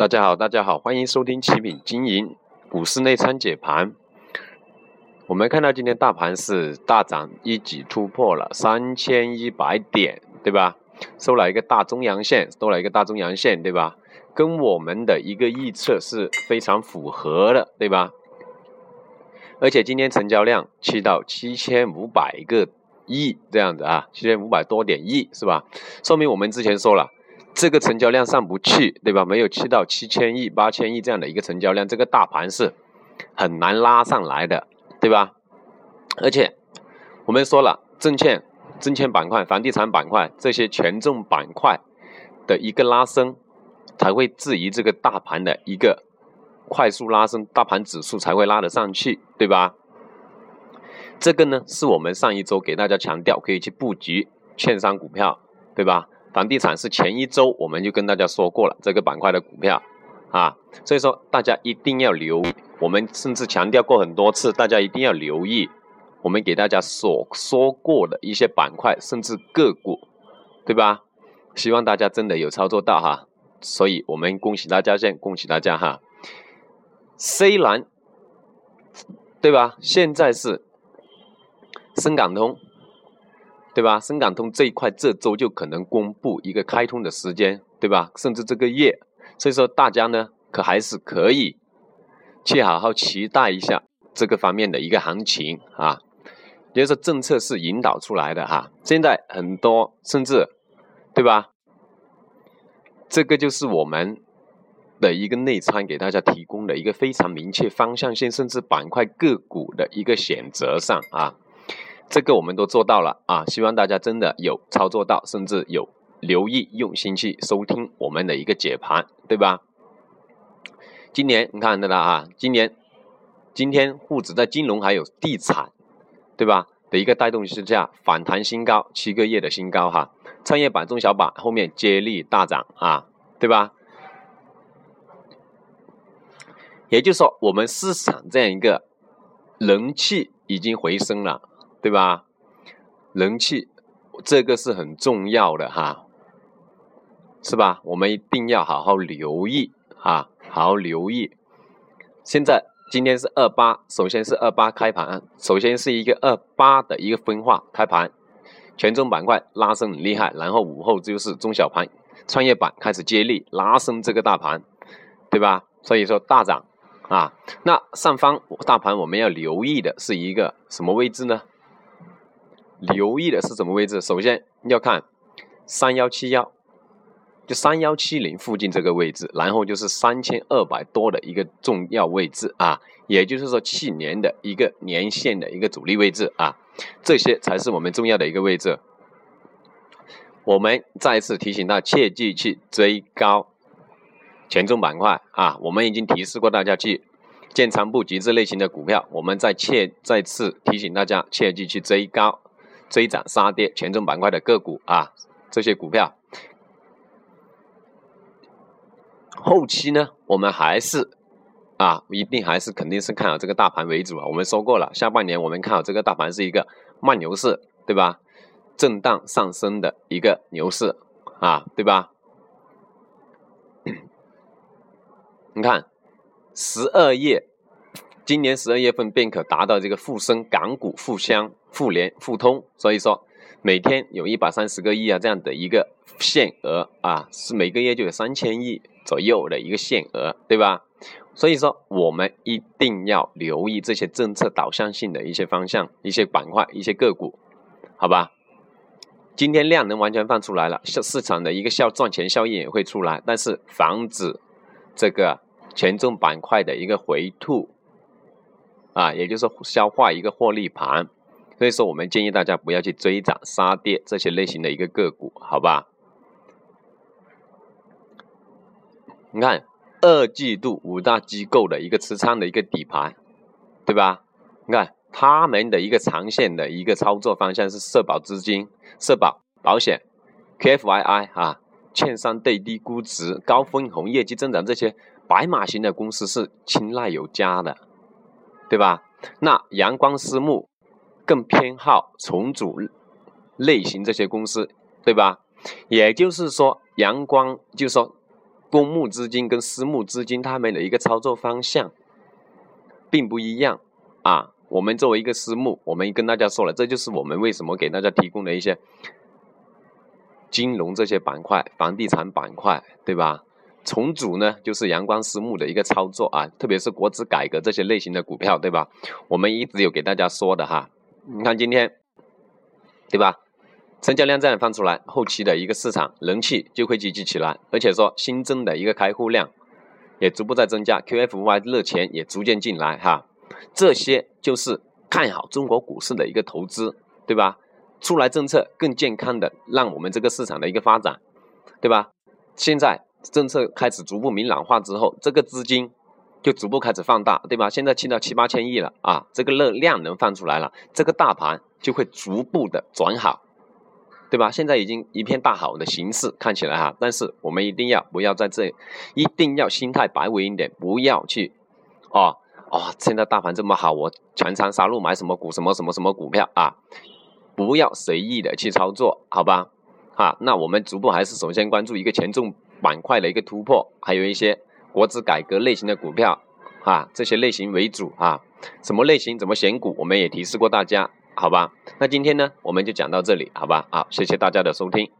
大家好，大家好，欢迎收听奇品经营股市内参解盘。我们看到今天大盘是大涨，一举突破了三千一百点，对吧？收了一个大中阳线，收了一个大中阳线，对吧？跟我们的一个预测是非常符合的，对吧？而且今天成交量去到七千五百个亿这样子啊，七千五百多点亿是吧？说明我们之前说了。这个成交量上不去，对吧？没有去到七千亿、八千亿这样的一个成交量，这个大盘是很难拉上来的，对吧？而且我们说了，证券、证券板块、房地产板块这些权重板块的一个拉升，才会质疑这个大盘的一个快速拉升，大盘指数才会拉得上去，对吧？这个呢，是我们上一周给大家强调可以去布局券商股票，对吧？房地产是前一周我们就跟大家说过了这个板块的股票，啊，所以说大家一定要留，我们甚至强调过很多次，大家一定要留意我们给大家所说过的一些板块甚至个股，对吧？希望大家真的有操作到哈，所以我们恭喜大家先，恭喜大家哈。虽然，对吧？现在是深港通。对吧？深港通这一块这周就可能公布一个开通的时间，对吧？甚至这个月，所以说大家呢，可还是可以去好好期待一下这个方面的一个行情啊。也就是说，政策是引导出来的哈。现在很多甚至，对吧？这个就是我们的一个内参给大家提供的一个非常明确方向性，甚至板块个股的一个选择上啊。这个我们都做到了啊！希望大家真的有操作到，甚至有留意、用心去收听我们的一个解盘，对吧？今年你看到了啊，今年今天沪指在金融还有地产，对吧？的一个带动之下反弹新高，七个月的新高哈。创业板、中小板后面接力大涨啊，对吧？也就是说，我们市场这样一个人气已经回升了。对吧？人气这个是很重要的哈，是吧？我们一定要好好留意啊，好好留意。现在今天是二八，首先是二八开盘，首先是一个二八的一个分化开盘，权重板块拉升很厉害，然后午后就是中小盘、创业板开始接力拉升这个大盘，对吧？所以说大涨啊。那上方大盘我们要留意的是一个什么位置呢？留意的是什么位置？首先要看三幺七幺，就三幺七零附近这个位置，然后就是三千二百多的一个重要位置啊，也就是说去年的一个年线的一个主力位置啊，这些才是我们重要的一个位置。我们再次提醒到，切记去追高权重板块啊！我们已经提示过大家去建仓布局这类型的股票，我们再切再次提醒大家，切记去追高。追涨杀跌权重板块的个股啊，这些股票，后期呢，我们还是啊，一定还是肯定是看好这个大盘为主啊。我们说过了，下半年我们看好这个大盘是一个慢牛市，对吧？震荡上升的一个牛市啊，对吧？你看，十二月，今年十二月份便可达到这个沪深港股互相。互联互通，所以说每天有一百三十个亿啊这样的一个限额啊，是每个月就有三千亿左右的一个限额，对吧？所以说我们一定要留意这些政策导向性的一些方向、一些板块、一些个股，好吧？今天量能完全放出来了，市市场的一个效赚钱效应也会出来，但是防止这个权重板块的一个回吐啊，也就是消化一个获利盘。所以说，我们建议大家不要去追涨杀跌这些类型的一个个股，好吧？你看二季度五大机构的一个持仓的一个底盘，对吧？你看他们的一个长线的一个操作方向是社保资金、社保保险、KFII 啊，券商对低估值、高分红、业绩增长这些白马型的公司是青睐有加的，对吧？那阳光私募。更偏好重组类型这些公司，对吧？也就是说，阳光就是说公募资金跟私募资金他们的一个操作方向并不一样啊。我们作为一个私募，我们跟大家说了，这就是我们为什么给大家提供的一些金融这些板块、房地产板块，对吧？重组呢，就是阳光私募的一个操作啊，特别是国资改革这些类型的股票，对吧？我们一直有给大家说的哈。你看今天，对吧？成交量这样放出来，后期的一个市场人气就会积极起来，而且说新增的一个开户量也逐步在增加，QFY 热钱也逐渐进来哈，这些就是看好中国股市的一个投资，对吧？出来政策更健康的让我们这个市场的一个发展，对吧？现在政策开始逐步明朗化之后，这个资金就逐步开始放大，对吧？现在去到七八千亿了啊，这个热量能放出来了，这个大盘就会逐步的转好。对吧？现在已经一片大好的形势看起来哈，但是我们一定要不要在这，一定要心态摆稳一点，不要去，哦哦，现在大盘这么好，我全仓杀入买什么股什么什么什么股票啊，不要随意的去操作，好吧？啊，那我们逐步还是首先关注一个权重板块的一个突破，还有一些国资改革类型的股票啊，这些类型为主啊，什么类型怎么选股，我们也提示过大家。好吧，那今天呢，我们就讲到这里，好吧，好，谢谢大家的收听。